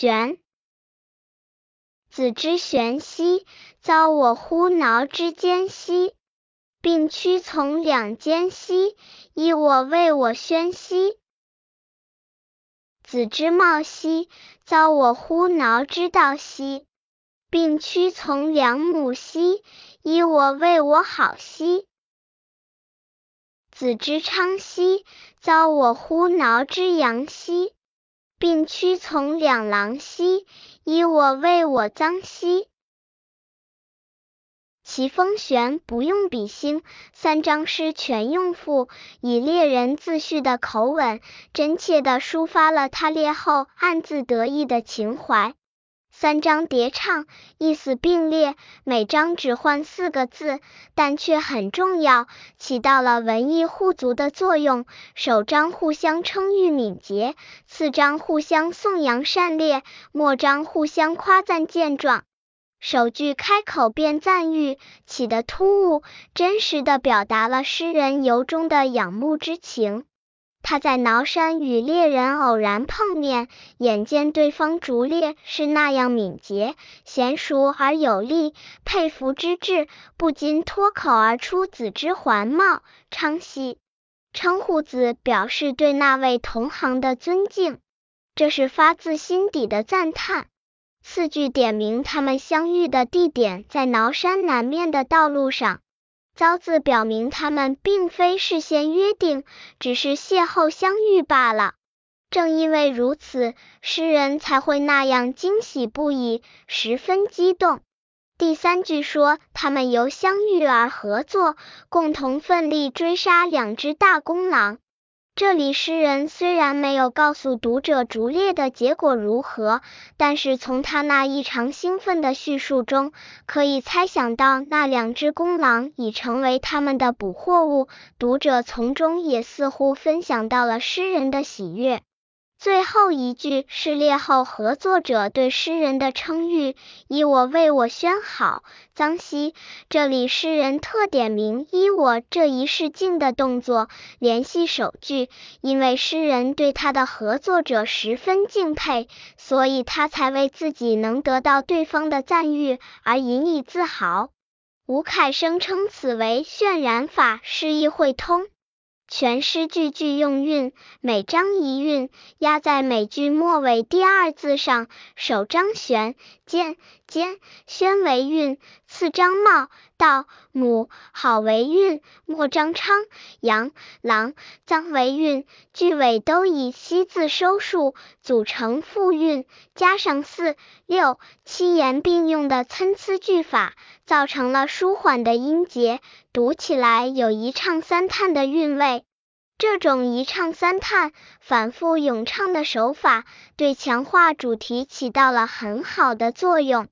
玄。子之玄兮，遭我乎挠之间兮，并屈从两间兮，以我为我宣兮。子之茂兮，遭我乎挠之道兮，并屈从两母兮，以我为我好兮。子之昌兮，遭我乎挠之阳兮，并驱从两狼兮，以我为我臧兮。其风玄不用笔兴，三章诗全用赋，以猎人自叙的口吻，真切地抒发了他猎后暗自得意的情怀。三章叠唱，意思并列，每章只换四个字，但却很重要，起到了文艺互足的作用。首章互相称誉敏捷，次章互相颂扬善烈，末章互相夸赞健壮。首句开口便赞誉，起得突兀，真实的表达了诗人由衷的仰慕之情。他在崂山与猎人偶然碰面，眼见对方逐猎是那样敏捷、娴熟而有力，佩服之至，不禁脱口而出：“子之环茂，昌兮！”称呼子，表示对那位同行的尊敬，这是发自心底的赞叹。四句点明他们相遇的地点在崂山南面的道路上。遭字表明他们并非事先约定，只是邂逅相遇罢了。正因为如此，诗人才会那样惊喜不已，十分激动。第三句说他们由相遇而合作，共同奋力追杀两只大公狼。这里诗人虽然没有告诉读者逐列的结果如何，但是从他那异常兴奋的叙述中，可以猜想到那两只公狼已成为他们的捕获物。读者从中也似乎分享到了诗人的喜悦。最后一句是列后合作者对诗人的称誉，以我为我宣好，臧兮。这里诗人特点名以我这一示敬的动作，联系首句，因为诗人对他的合作者十分敬佩，所以他才为自己能得到对方的赞誉而引以自豪。吴凯生称此为渲染法，诗意会通。全诗句句用韵，每章一韵，压在每句末尾第二字上。首章悬、见、间、宣为韵，次章茂、道、母、好为韵，莫张昌、阳、郎、臧为韵。句尾都以西字收束，组成复韵，加上四、六、七言并用的参差句法，造成了舒缓的音节，读起来有一唱三叹的韵味。这种一唱三叹、反复咏唱的手法，对强化主题起到了很好的作用。